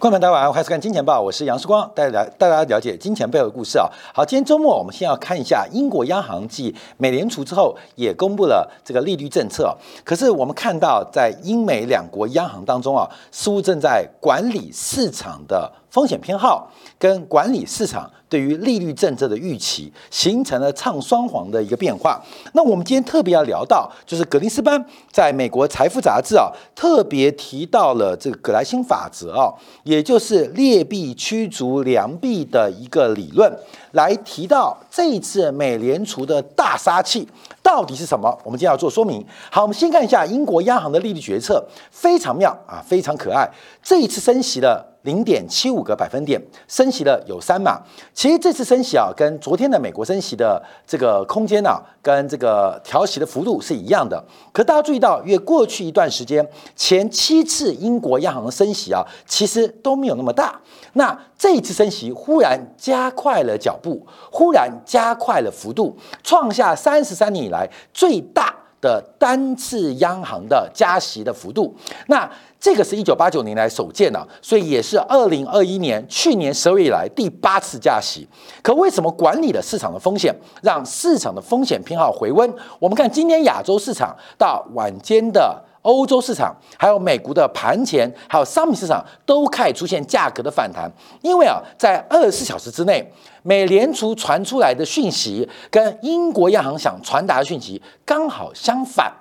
观众大家晚上好，欢迎看《金钱报》，我是杨世光，带来带大家了解金钱背后的故事啊。好，今天周末我们先要看一下英国央行继美联储之后也公布了这个利率政策。可是我们看到，在英美两国央行当中啊，似乎正在管理市场的风险偏好跟管理市场对于利率政策的预期，形成了唱双簧的一个变化。那我们今天特别要聊到，就是格林斯潘在美国财富杂志啊特别提到了这个格莱辛法则啊。也就是劣币驱逐良币的一个理论，来提到这一次美联储的大杀器到底是什么？我们今天要做说明。好，我们先看一下英国央行的利率决策，非常妙啊，非常可爱。这一次升息了。零点七五个百分点升息了有三码，其实这次升息啊，跟昨天的美国升息的这个空间呢，跟这个调息的幅度是一样的。可大家注意到，越过去一段时间前七次英国央行的升息啊，其实都没有那么大。那这一次升息忽然加快了脚步，忽然加快了幅度，创下三十三年以来最大的单次央行的加息的幅度。那这个是一九八九年来首见的，所以也是二零二一年去年十二月以来第八次加息。可为什么管理了市场的风险，让市场的风险偏好回温？我们看今天亚洲市场到晚间的欧洲市场，还有美国的盘前，还有商品市场都开始出现价格的反弹。因为啊，在二十四小时之内，美联储传出来的讯息跟英国央行想传达的讯息刚好相反。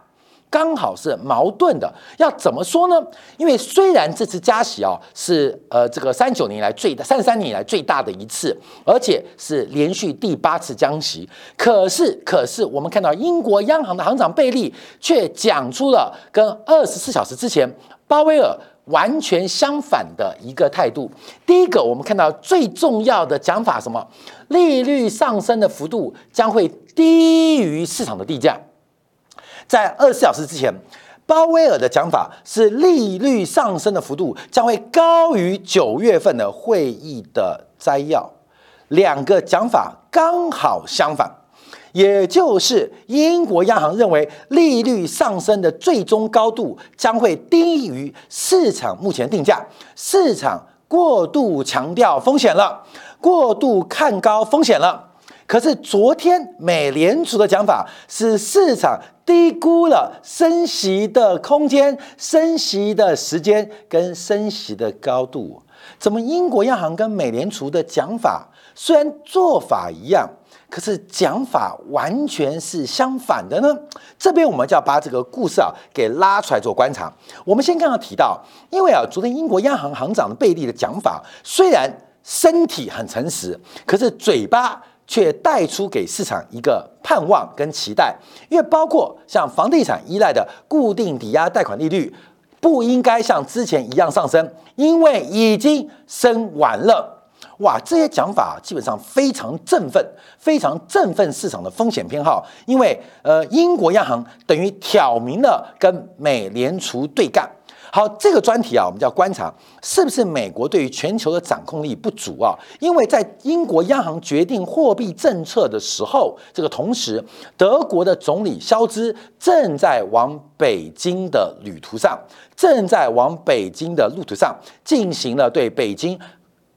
刚好是矛盾的，要怎么说呢？因为虽然这次加息啊是呃这个三九年来最大、三十三年以来最大的一次，而且是连续第八次降息，可是可是我们看到英国央行的行长贝利却讲出了跟二十四小时之前鲍威尔完全相反的一个态度。第一个，我们看到最重要的讲法什么？利率上升的幅度将会低于市场的地价。在二十四小时之前，鲍威尔的讲法是利率上升的幅度将会高于九月份的会议的摘要，两个讲法刚好相反，也就是英国央行认为利率上升的最终高度将会低于市场目前定价，市场过度强调风险了，过度看高风险了。可是昨天美联储的讲法是市场低估了升息的空间、升息的时间跟升息的高度。怎么英国央行跟美联储的讲法虽然做法一样，可是讲法完全是相反的呢？这边我们就要把这个故事啊给拉出来做观察。我们先刚刚提到，因为啊昨天英国央行行长贝利的讲法虽然身体很诚实，可是嘴巴。却带出给市场一个盼望跟期待，因为包括像房地产依赖的固定抵押贷款利率不应该像之前一样上升，因为已经升完了。哇，这些讲法基本上非常振奋，非常振奋市场的风险偏好，因为呃，英国央行等于挑明了跟美联储对干。好，这个专题啊，我们就要观察是不是美国对于全球的掌控力不足啊？因为在英国央行决定货币政策的时候，这个同时，德国的总理肖兹正在往北京的旅途上，正在往北京的路途上进行了对北京。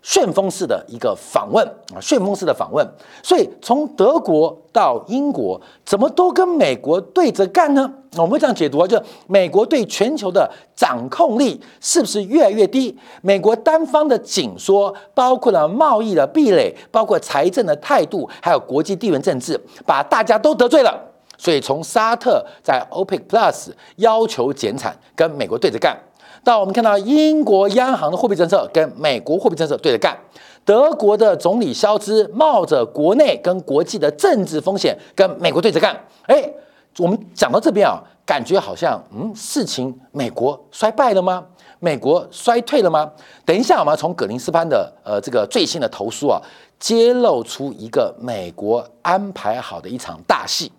旋风式的一个访问啊，旋风式的访问，所以从德国到英国，怎么都跟美国对着干呢？我们这样解读啊，就美国对全球的掌控力是不是越来越低？美国单方的紧缩，包括了贸易的壁垒，包括财政的态度，还有国际地缘政治，把大家都得罪了。所以从沙特在 OPEC Plus 要求减产，跟美国对着干。到我们看到英国央行的货币政策跟美国货币政策对着干，德国的总理肖兹冒着国内跟国际的政治风险跟美国对着干。哎，我们讲到这边啊，感觉好像嗯，事情美国衰败了吗？美国衰退了吗？等一下，我们要从格林斯潘的呃这个最新的投诉啊，揭露出一个美国安排好的一场大戏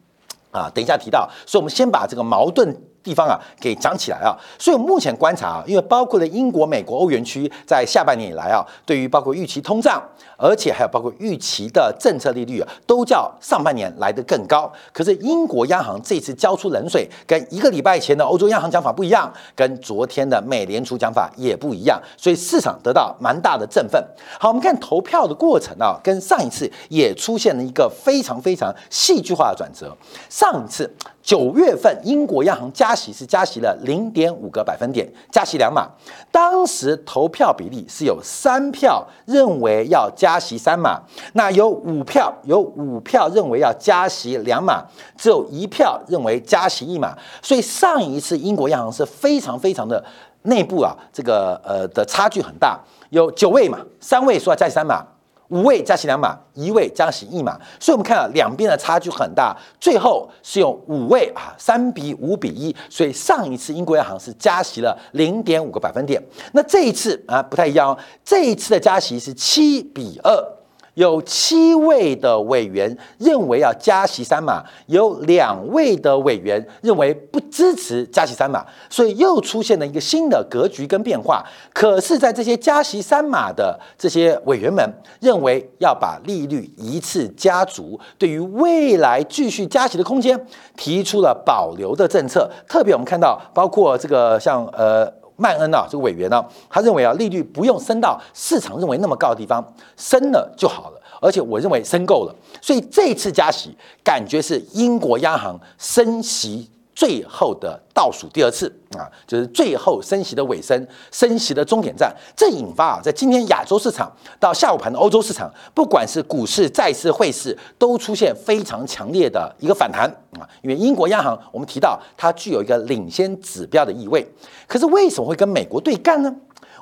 啊。等一下提到，所以我们先把这个矛盾。地方啊给涨起来啊。所以目前观察啊，因为包括了英国、美国、欧元区在下半年以来啊，对于包括预期通胀，而且还有包括预期的政策利率啊，都较上半年来得更高。可是英国央行这次交出冷水，跟一个礼拜前的欧洲央行讲法不一样，跟昨天的美联储讲法也不一样，所以市场得到蛮大的振奋。好，我们看投票的过程啊，跟上一次也出现了一个非常非常戏剧化的转折。上一次。九月份，英国央行加息是加息了零点五个百分点，加息两码。当时投票比例是有三票认为要加息三码，那有五票有五票认为要加息两码，只有一票认为加息一码。所以上一次英国央行是非常非常的内部啊，这个呃的差距很大，有九位嘛，三位说要加息三码。五位加息两码，一位加息一码，所以我们看到两边的差距很大，最后是用五位啊，三比五比一，所以上一次英国央行是加息了零点五个百分点，那这一次啊不太一样哦，这一次的加息是七比二。有七位的委员认为要加息三码，有两位的委员认为不支持加息三码，所以又出现了一个新的格局跟变化。可是，在这些加息三码的这些委员们认为要把利率一次加足，对于未来继续加息的空间提出了保留的政策。特别我们看到，包括这个像呃。曼恩啊，这个委员呢，他认为啊，利率不用升到市场认为那么高的地方，升了就好了。而且我认为升够了，所以这次加息感觉是英国央行升息。最后的倒数第二次啊，就是最后升息的尾声，升息的终点站，这引发啊，在今天亚洲市场到下午盘的欧洲市场，不管是股市、债市、汇市，都出现非常强烈的一个反弹啊。因为英国央行，我们提到它具有一个领先指标的意味，可是为什么会跟美国对干呢？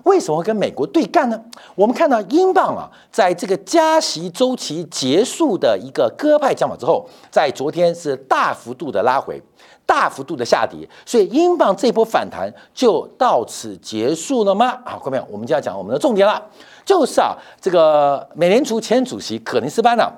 为什么会跟美国对干呢？我们看到英镑啊，在这个加息周期结束的一个鸽派讲法之后，在昨天是大幅度的拉回。大幅度的下跌，所以英镑这波反弹就到此结束了吗？好，各位，我们就要讲我们的重点了，就是啊，这个美联储前主席可林斯班呢，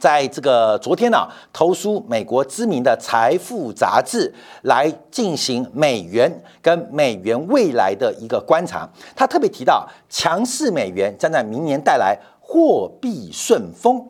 在这个昨天呢，投书美国知名的财富杂志来进行美元跟美元未来的一个观察，他特别提到，强势美元将在明年带来货币顺风，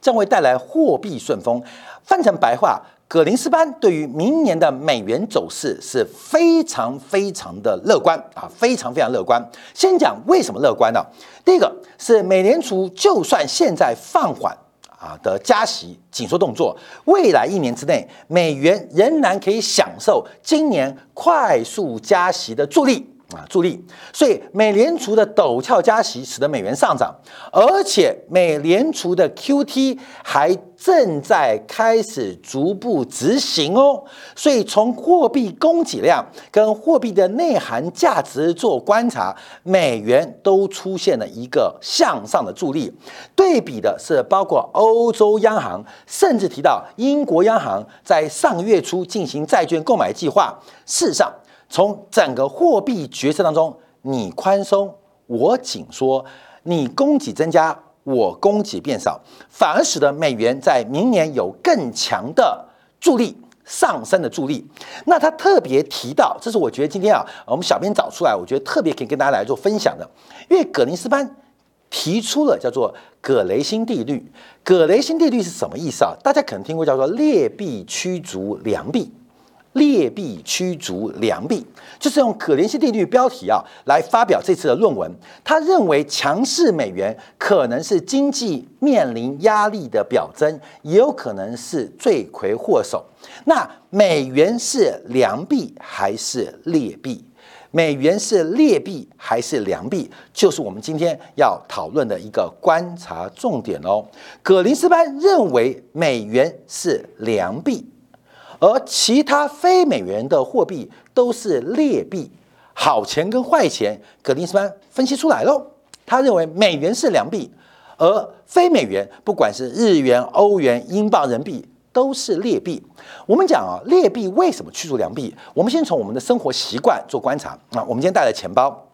将会带来货币顺风，翻成白话。葛林斯班对于明年的美元走势是非常非常的乐观啊，非常非常乐观。先讲为什么乐观呢？第一个是美联储就算现在放缓啊的加息紧缩动作，未来一年之内，美元仍然可以享受今年快速加息的助力。啊，助力，所以美联储的陡峭加息使得美元上涨，而且美联储的 QT 还正在开始逐步执行哦。所以从货币供给量跟货币的内涵价值做观察，美元都出现了一个向上的助力。对比的是，包括欧洲央行，甚至提到英国央行在上月初进行债券购买计划，事实上。从整个货币决策当中，你宽松我紧缩，你供给增加我供给变少，反而使得美元在明年有更强的助力上升的助力。那他特别提到，这是我觉得今天啊，我们小编找出来，我觉得特别可以跟大家来做分享的，因为葛林斯潘提出了叫做葛雷辛定律。葛雷辛定律是什么意思啊？大家可能听过叫做劣币驱逐良币。劣币驱逐良币，就是用可联性定律标题啊来发表这次的论文。他认为强势美元可能是经济面临压力的表征，也有可能是罪魁祸首。那美元是良币还是劣币？美元是劣币还是良币？就是我们今天要讨论的一个观察重点哦。葛林斯潘认为美元是良币。而其他非美元的货币都是劣币，好钱跟坏钱，格林斯潘分析出来喽。他认为美元是良币，而非美元，不管是日元、欧元、英镑、人民币，都是劣币。我们讲啊，劣币为什么驱逐良币？我们先从我们的生活习惯做观察啊。我们今天带的钱包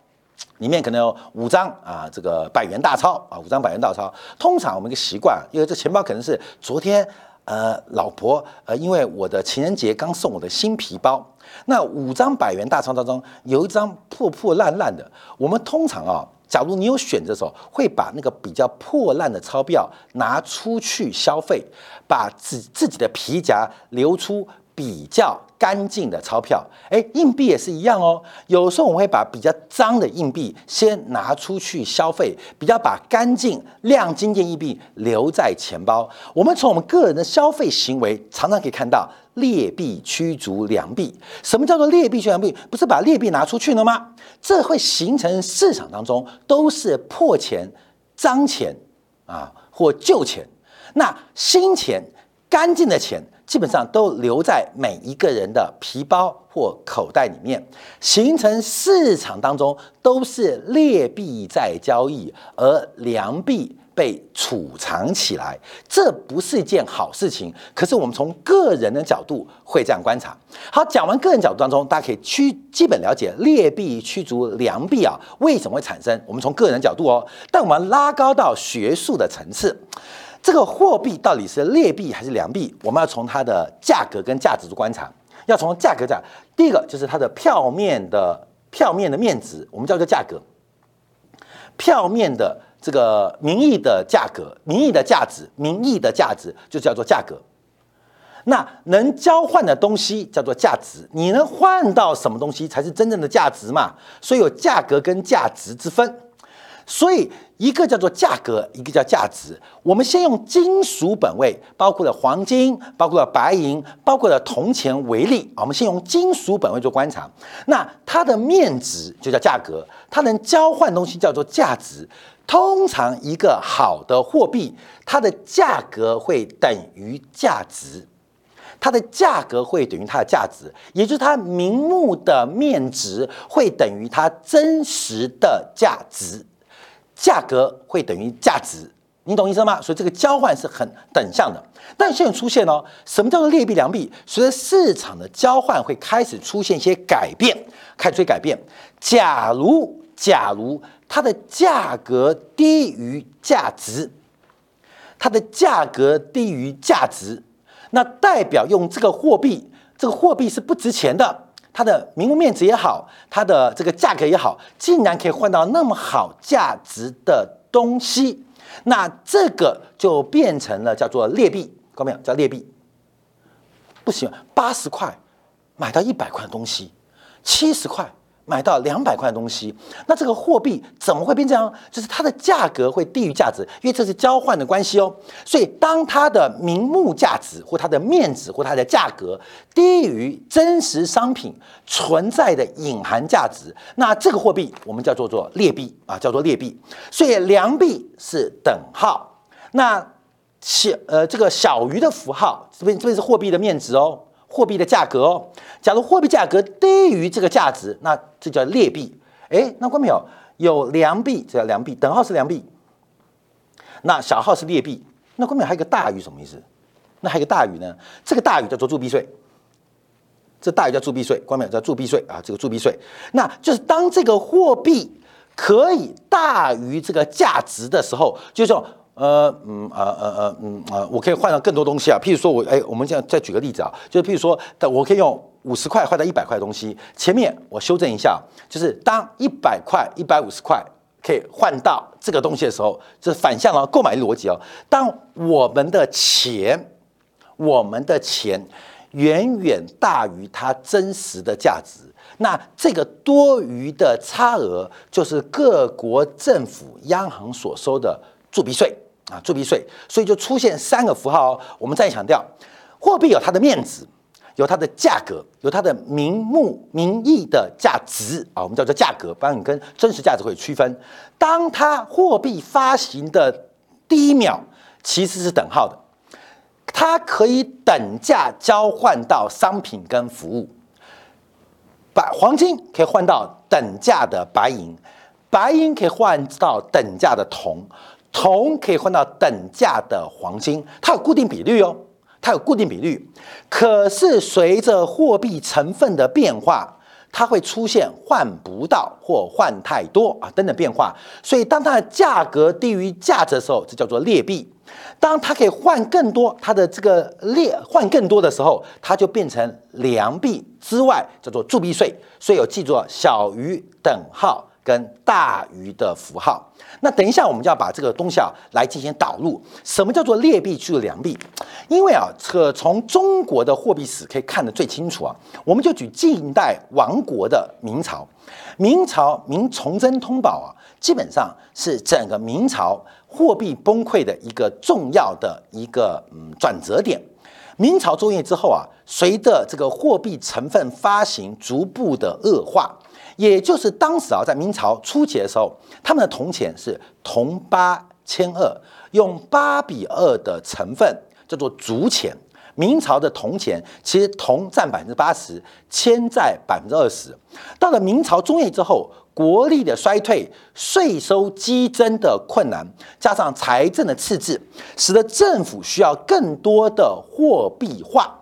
里面可能有五张啊，这个百元大钞啊，五张百元大钞。通常我们一个习惯，因为这钱包可能是昨天。呃，老婆，呃，因为我的情人节刚送我的新皮包，那五张百元大钞当中有一张破破烂烂的。我们通常啊，假如你有选择的时候，会把那个比较破烂的钞票拿出去消费，把自自己的皮夹留出。比较干净的钞票，哎，硬币也是一样哦。有时候我们会把比较脏的硬币先拿出去消费，比较把干净亮晶晶硬币留在钱包。我们从我们个人的消费行为，常常可以看到劣币驱逐良币。什么叫做劣币驱逐良币？不是把劣币拿出去了吗？这会形成市场当中都是破钱、脏钱啊，或旧钱。那新钱、干净的钱。基本上都留在每一个人的皮包或口袋里面，形成市场当中都是劣币在交易，而良币被储藏起来，这不是一件好事情。可是我们从个人的角度会这样观察。好，讲完个人角度当中，大家可以去基本了解劣币驱逐良币啊，为什么会产生？我们从个人角度哦，但我们拉高到学术的层次。这个货币到底是劣币还是良币？我们要从它的价格跟价值做观察。要从价格讲，第一个就是它的票面的票面的面值，我们叫做价格。票面的这个名义的价格，名义的价值，名义的价值就叫做价格。那能交换的东西叫做价值，你能换到什么东西才是真正的价值嘛？所以有价格跟价值之分。所以，一个叫做价格，一个叫价值。我们先用金属本位，包括了黄金、包括了白银、包括了铜钱为例。我们先用金属本位做观察，那它的面值就叫价格，它能交换东西叫做价值。通常，一个好的货币，它的价格会等于价值，它的价格会等于它的价值，也就是它明目的面值会等于它真实的价值。价格会等于价值，你懂意思吗？所以这个交换是很等向的。但现在出现哦，什么叫做劣币良币？随着市场的交换会开始出现一些改变，开始改变。假如假如它的价格低于价值，它的价格低于价值，那代表用这个货币，这个货币是不值钱的。它的名物面值也好，它的这个价格也好，竟然可以换到那么好价值的东西，那这个就变成了叫做劣币，看到没有？叫劣币，不行，八十块买到一百块的东西，七十块。买到两百块的东西，那这个货币怎么会变这样？就是它的价格会低于价值，因为这是交换的关系哦。所以当它的名目价值或它的面值或它的价格低于真实商品存在的隐含价值，那这个货币我们叫做做劣币啊，叫做劣币。所以良币是等号，那小呃这个小于的符号这边这边是货币的面值哦。货币的价格哦，假如货币价格低于这个价值，那这叫劣币。哎，那关没有？有良币，这叫良币，等号是良币，那小号是劣币。那关没有？还有个大于什么意思？那还有个大于呢？这个大于叫做铸币税，这大于叫铸币税，关没有？叫铸币税啊，这个铸币税，那就是当这个货币可以大于这个价值的时候，就说。呃嗯呃呃呃嗯呃，我可以换到更多东西啊。譬如说我哎，我们这样再举个例子啊，就是譬如说，我可以用五十块换到一百块东西。前面我修正一下，就是当一百块、一百五十块可以换到这个东西的时候，这是反向啊，购买逻辑哦。当我们的钱，我们的钱远远大于它真实的价值，那这个多余的差额就是各国政府央行所收的铸币税。啊，铸币税，所以就出现三个符号哦。我们再强调，货币有它的面值，有它的价格，有它的名目名义的价值啊，我们叫做价格，帮你跟真实价值会区分。当它货币发行的第一秒，其实是等号的，它可以等价交换到商品跟服务。白黄金可以换到等价的白银，白银可以换到等价的铜。铜可以换到等价的黄金，它有固定比率哦，它有固定比率。可是随着货币成分的变化，它会出现换不到或换太多啊等等变化。所以当它的价格低于价值的时候，这叫做劣币。当它可以换更多，它的这个劣换更多的时候，它就变成良币之外叫做铸币税，所以有记住小于等号跟大于的符号。那等一下我们就要把这个东西啊来进行导入。什么叫做劣币驱逐良币？因为啊，这从中国的货币史可以看得最清楚啊。我们就举近代亡国的明朝，明朝明崇祯通宝啊，基本上是整个明朝。货币崩溃的一个重要的一个嗯转折点，明朝中叶之后啊，随着这个货币成分发行逐步的恶化，也就是当时啊，在明朝初期的时候，他们的铜钱是铜八铅二，用八比二的成分叫做竹钱。明朝的铜钱其实铜占百分之八十，铅占百分之二十。到了明朝中叶之后。国力的衰退、税收激增的困难，加上财政的赤字，使得政府需要更多的货币化、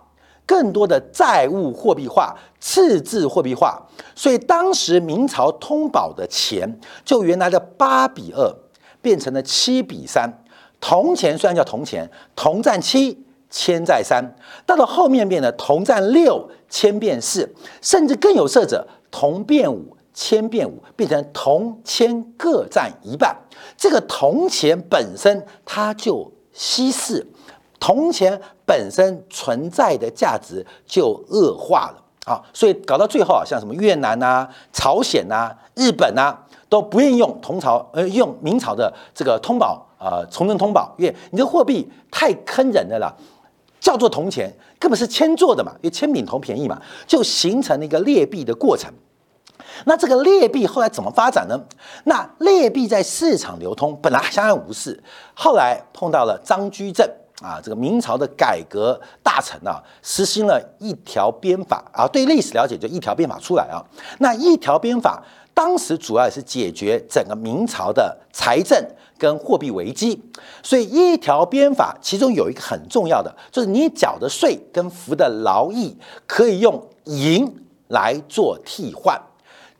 更多的债务货币化、赤字货币化。所以当时明朝通宝的钱，就原来的八比二变成了七比三。铜钱虽然叫铜钱，铜占七，铅在三。到了后面变得铜占六，铅变四，甚至更有甚者，铜变五。铅变五，变成铜铅各占一半。这个铜钱本身它就稀释，铜钱本身存在的价值就恶化了啊！所以搞到最后啊，像什么越南呐、朝鲜呐、日本呐，都不愿意用铜朝，呃，用明朝的这个通宝啊，崇祯通宝，因为你的货币太坑人的了，叫做铜钱，根本是铅做的嘛，因为铅比铜便宜嘛，就形成了一个劣币的过程。那这个劣币后来怎么发展呢？那劣币在市场流通本来相安无事，后来碰到了张居正啊，这个明朝的改革大臣啊，实行了一条鞭法啊。对历史了解就一条鞭法出来啊。那一条鞭法当时主要也是解决整个明朝的财政跟货币危机，所以一条鞭法其中有一个很重要的，就是你缴的税跟服的劳役可以用银来做替换。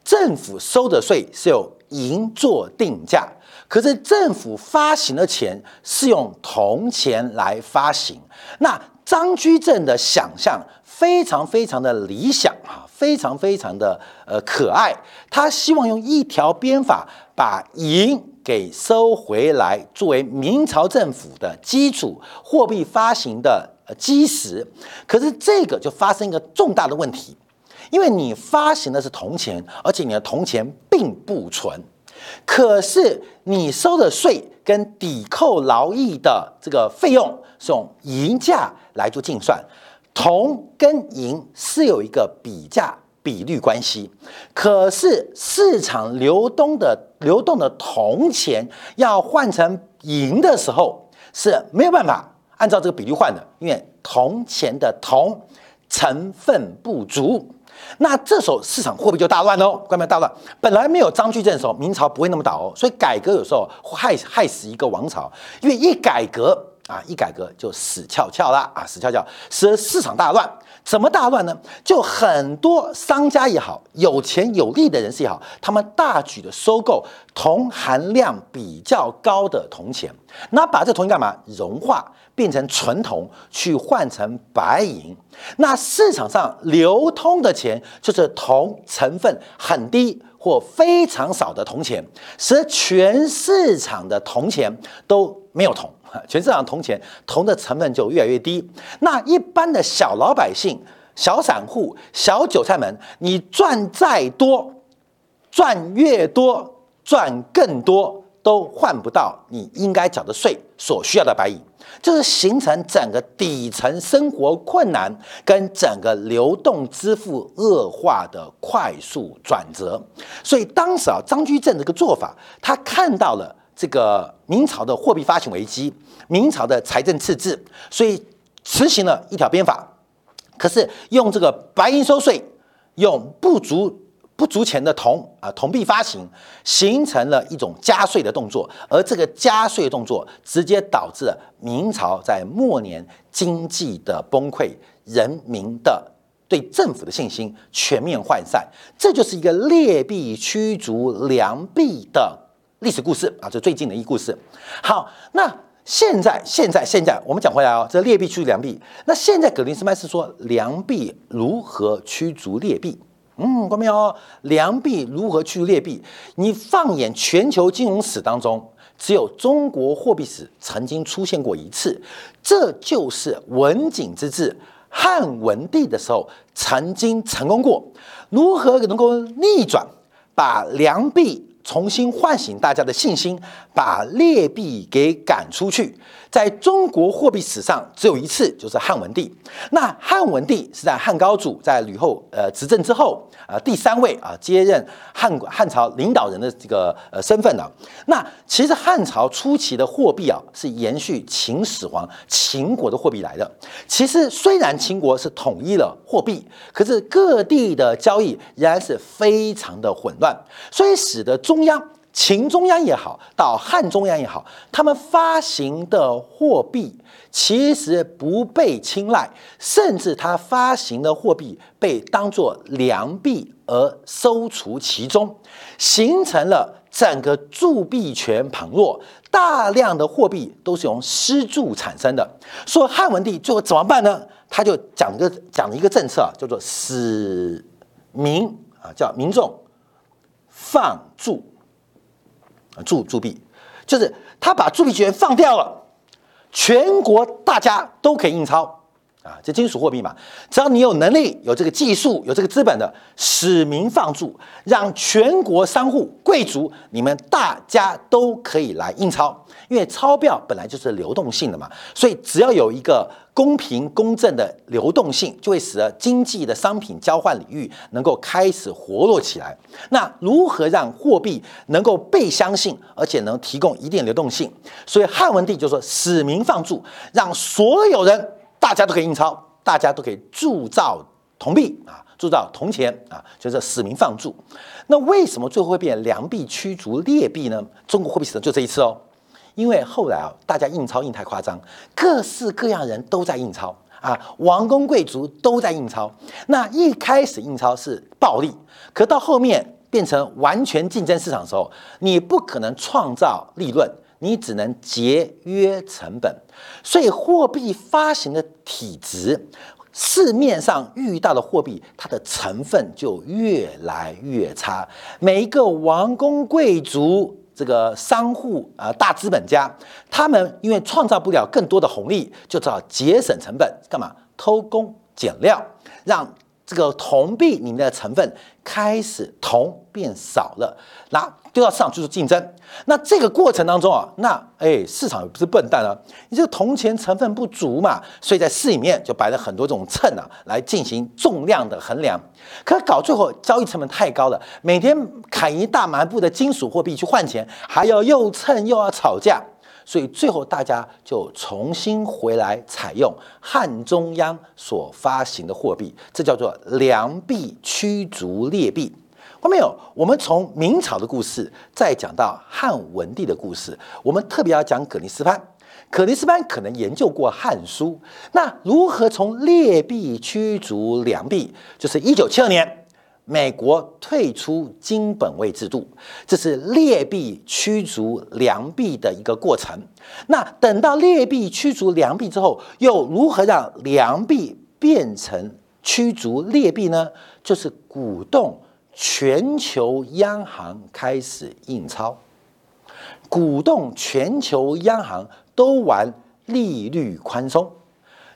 政府收的税是用银做定价，可是政府发行的钱是用铜钱来发行。那张居正的想象非常非常的理想啊，非常非常的呃可爱。他希望用一条鞭法把银给收回来，作为明朝政府的基础货币发行的呃基石。可是这个就发生一个重大的问题。因为你发行的是铜钱，而且你的铜钱并不纯，可是你收的税跟抵扣劳役的这个费用是用银价来做计算，铜跟银是有一个比价比率关系，可是市场流动的流动的铜钱要换成银的时候是没有办法按照这个比率换的，因为铜钱的铜成分不足。那这时候市场货币就大乱喽，关没大乱？本来没有张居正的时候，明朝不会那么倒哦。所以改革有时候害害死一个王朝，因为一改革啊，一改革就死翘翘啦啊，死翘翘，使得市场大乱。怎么大乱呢？就很多商家也好，有钱有利的人士也好，他们大举的收购铜含量比较高的铜钱，那把这铜钱干嘛？融化。变成纯铜去换成白银，那市场上流通的钱就是铜成分很低或非常少的铜钱，使全市场的铜钱都没有铜，全市场铜钱铜的成分就越来越低。那一般的小老百姓、小散户、小韭菜们，你赚再多，赚越多，赚更多，都换不到你应该缴的税所需要的白银。就是形成整个底层生活困难跟整个流动支付恶化的快速转折，所以当时啊，张居正这个做法，他看到了这个明朝的货币发行危机，明朝的财政赤字，所以实行了一条鞭法，可是用这个白银收税，用不足。不足钱的铜啊，铜币发行形成了一种加税的动作，而这个加税动作直接导致了明朝在末年经济的崩溃，人民的对政府的信心全面涣散。这就是一个劣币驱逐良币的历史故事啊，这最近的一故事。好，那现在现在现在我们讲回来哦，这劣币驱逐良币。那现在格林斯潘是说良币如何驱逐劣币？嗯，关没有？良币如何去劣币？你放眼全球金融史当中，只有中国货币史曾经出现过一次，这就是文景之治汉文帝的时候曾经成功过。如何能够逆转，把良币重新唤醒大家的信心，把劣币给赶出去？在中国货币史上只有一次，就是汉文帝。那汉文帝是在汉高祖在吕后呃执政之后，呃第三位啊接任汉汉朝领导人的这个呃身份的。那其实汉朝初期的货币啊是延续秦始皇秦国的货币来的。其实虽然秦国是统一了货币，可是各地的交易仍然是非常的混乱，所以使得中央。秦中央也好，到汉中央也好，他们发行的货币其实不被青睐，甚至他发行的货币被当作良币而收除其中，形成了整个铸币权旁落，大量的货币都是用私铸产生的。说汉文帝最后怎么办呢？他就讲个讲一个政策啊，叫做使民啊，叫民众放铸。铸铸币，就是他把铸币权放掉了，全国大家都可以印钞。啊，这金属货币嘛，只要你有能力、有这个技术、有这个资本的，使民放铸，让全国商户、贵族，你们大家都可以来印钞，因为钞票本来就是流动性的嘛，所以只要有一个。公平公正的流动性就会使得经济的商品交换领域能够开始活络起来。那如何让货币能够被相信，而且能提供一定流动性？所以汉文帝就说：“使民放铸，让所有人大家都可以印钞，大家都可以铸造铜币啊，铸造铜钱啊，就是使民放铸。那为什么最后会变良币驱逐劣币呢？中国货币史就这一次哦。”因为后来啊，大家印钞印太夸张，各式各样人都在印钞啊，王公贵族都在印钞。那一开始印钞是暴利，可到后面变成完全竞争市场的时候，你不可能创造利润，你只能节约成本。所以货币发行的体值，市面上遇到的货币，它的成分就越来越差。每一个王公贵族。这个商户啊，大资本家，他们因为创造不了更多的红利，就只好节省成本，干嘛？偷工减料，让这个铜币里面的成分开始铜变少了，那丢到市场去做竞争。那这个过程当中啊，那哎，市场也不是笨蛋啊，你这个铜钱成分不足嘛，所以在市里面就摆了很多这种秤啊，来进行重量的衡量。可搞最后交易成本太高了，每天砍一大麻布的金属货币去换钱，还要又称又要吵架，所以最后大家就重新回来采用汉中央所发行的货币，这叫做良币驱逐劣币。后面有？我们从明朝的故事再讲到汉文帝的故事，我们特别要讲葛尼斯潘。葛尼斯潘可能研究过《汉书》，那如何从劣币驱逐良币？就是一九七二年，美国退出金本位制度，这是劣币驱逐良币的一个过程。那等到劣币驱逐良币之后，又如何让良币变成驱逐劣币呢？就是鼓动。全球央行开始印钞，鼓动全球央行都玩利率宽松，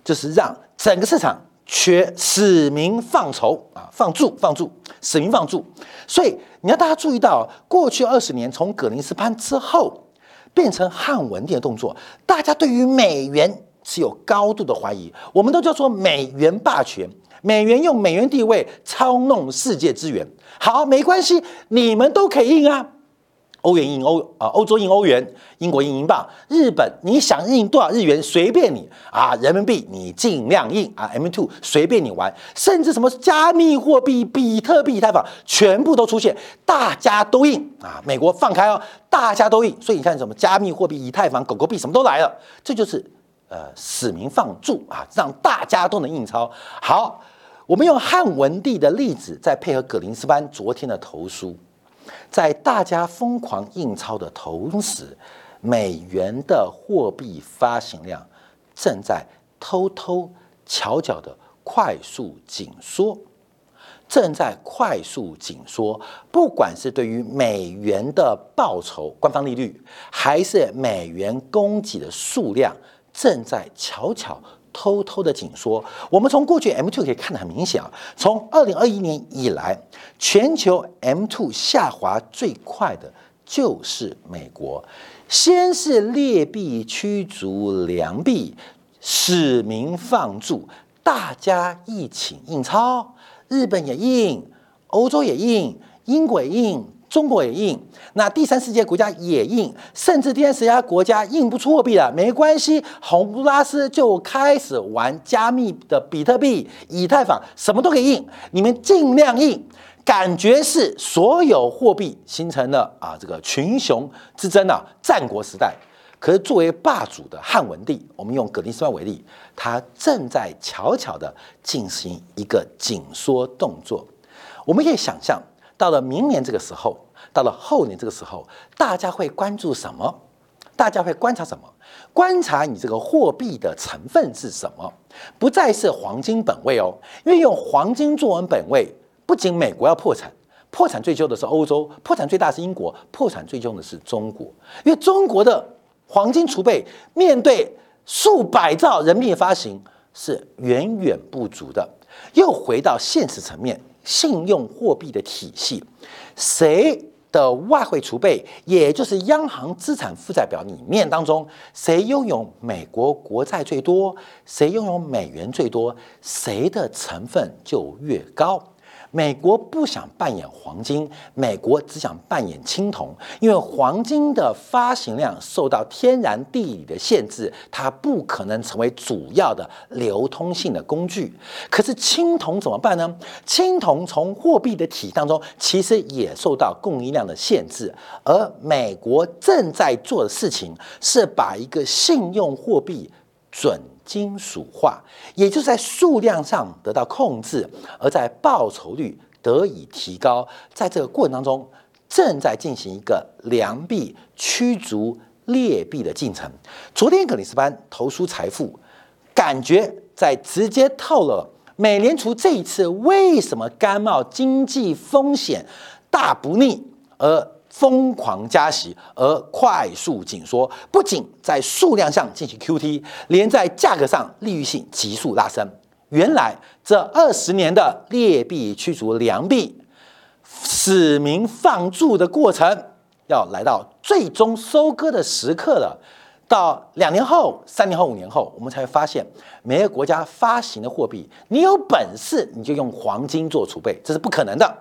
就是让整个市场全使民放筹啊，放住放住，使民放住。所以你要大家注意到，过去二十年从葛林斯潘之后变成汉文帝的动作，大家对于美元是有高度的怀疑，我们都叫做美元霸权，美元用美元地位操弄世界资源。好，没关系，你们都可以印啊。欧元印欧啊，欧洲印欧元，英国印英镑，日本你想印多少日元随便你啊，人民币你尽量印啊，M two 随便你玩，甚至什么加密货币、比特币、以太坊全部都出现，大家都印啊。美国放开哦，大家都印，所以你看什么加密货币、以太坊、狗狗币什么都来了，这就是呃使民放逐啊，让大家都能印钞。好。我们用汉文帝的例子，再配合葛林斯潘昨天的投书，在大家疯狂印钞的同时，美元的货币发行量正在偷偷悄悄的快速紧缩，正在快速紧缩。不管是对于美元的报酬官方利率，还是美元供给的数量，正在悄悄。偷偷的紧缩，我们从过去 M two 可以看得很明显啊。从二零二一年以来，全球 M two 下滑最快的就是美国。先是劣币驱逐良币，使民放逐，大家一起印钞，日本也印，欧洲也印，英国印。中国也印，那第三世界国家也印，甚至第三世界国家印不出货币了，没关系，洪都拉斯就开始玩加密的比特币、以太坊，什么都可以印，你们尽量印，感觉是所有货币形成了啊这个群雄之争啊，战国时代。可是作为霸主的汉文帝，我们用格林斯曼为例，他正在悄悄的进行一个紧缩动作，我们可以想象。到了明年这个时候，到了后年这个时候，大家会关注什么？大家会观察什么？观察你这个货币的成分是什么？不再是黄金本位哦，因为用黄金作为本位，不仅美国要破产，破产最究的是欧洲，破产最大是英国，破产最究的是中国，因为中国的黄金储备面对数百兆人民币发行是远远不足的。又回到现实层面。信用货币的体系，谁的外汇储备，也就是央行资产负债表里面当中，谁拥有美国国债最多，谁拥有美元最多，谁的成分就越高。美国不想扮演黄金，美国只想扮演青铜，因为黄金的发行量受到天然地理的限制，它不可能成为主要的流通性的工具。可是青铜怎么办呢？青铜从货币的体当中，其实也受到供应量的限制。而美国正在做的事情，是把一个信用货币准。金属化，也就是在数量上得到控制，而在报酬率得以提高。在这个过程当中，正在进行一个良币驱逐劣币的进程。昨天格里斯班投书财富，感觉在直接透了美联储这一次为什么甘冒经济风险大不逆而。疯狂加息而快速紧缩，不仅在数量上进行 QT，连在价格上利率性急速拉升。原来这二十年的劣币驱逐良币、使民放逐的过程，要来到最终收割的时刻了。到两年后、三年后、五年后，我们才会发现，每个国家发行的货币，你有本事你就用黄金做储备，这是不可能的，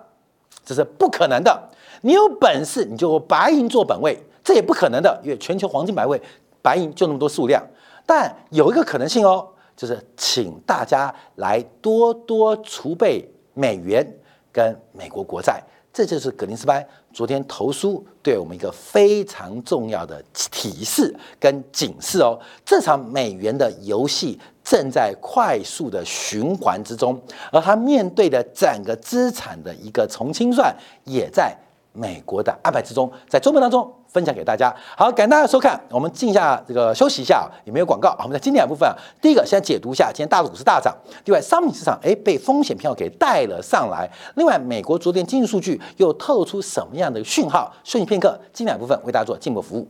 这是不可能的。你有本事，你就白银做本位，这也不可能的，因为全球黄金百位白银就那么多数量。但有一个可能性哦，就是请大家来多多储备美元跟美国国债。这就是格林斯潘昨天投书对我们一个非常重要的提示跟警示哦。这场美元的游戏正在快速的循环之中，而他面对的整个资产的一个重清算也在。美国的安排之中，在周末当中分享给大家。好，感谢大家收看，我们静下，这个休息一下，也没有广告？我们在经典部分啊，第一个先解读一下今天大陆股市大涨，另外商品市场哎被风险票给带了上来，另外美国昨天经济数据又透露出什么样的讯号？休息片刻，经典部分为大家做进一步服务。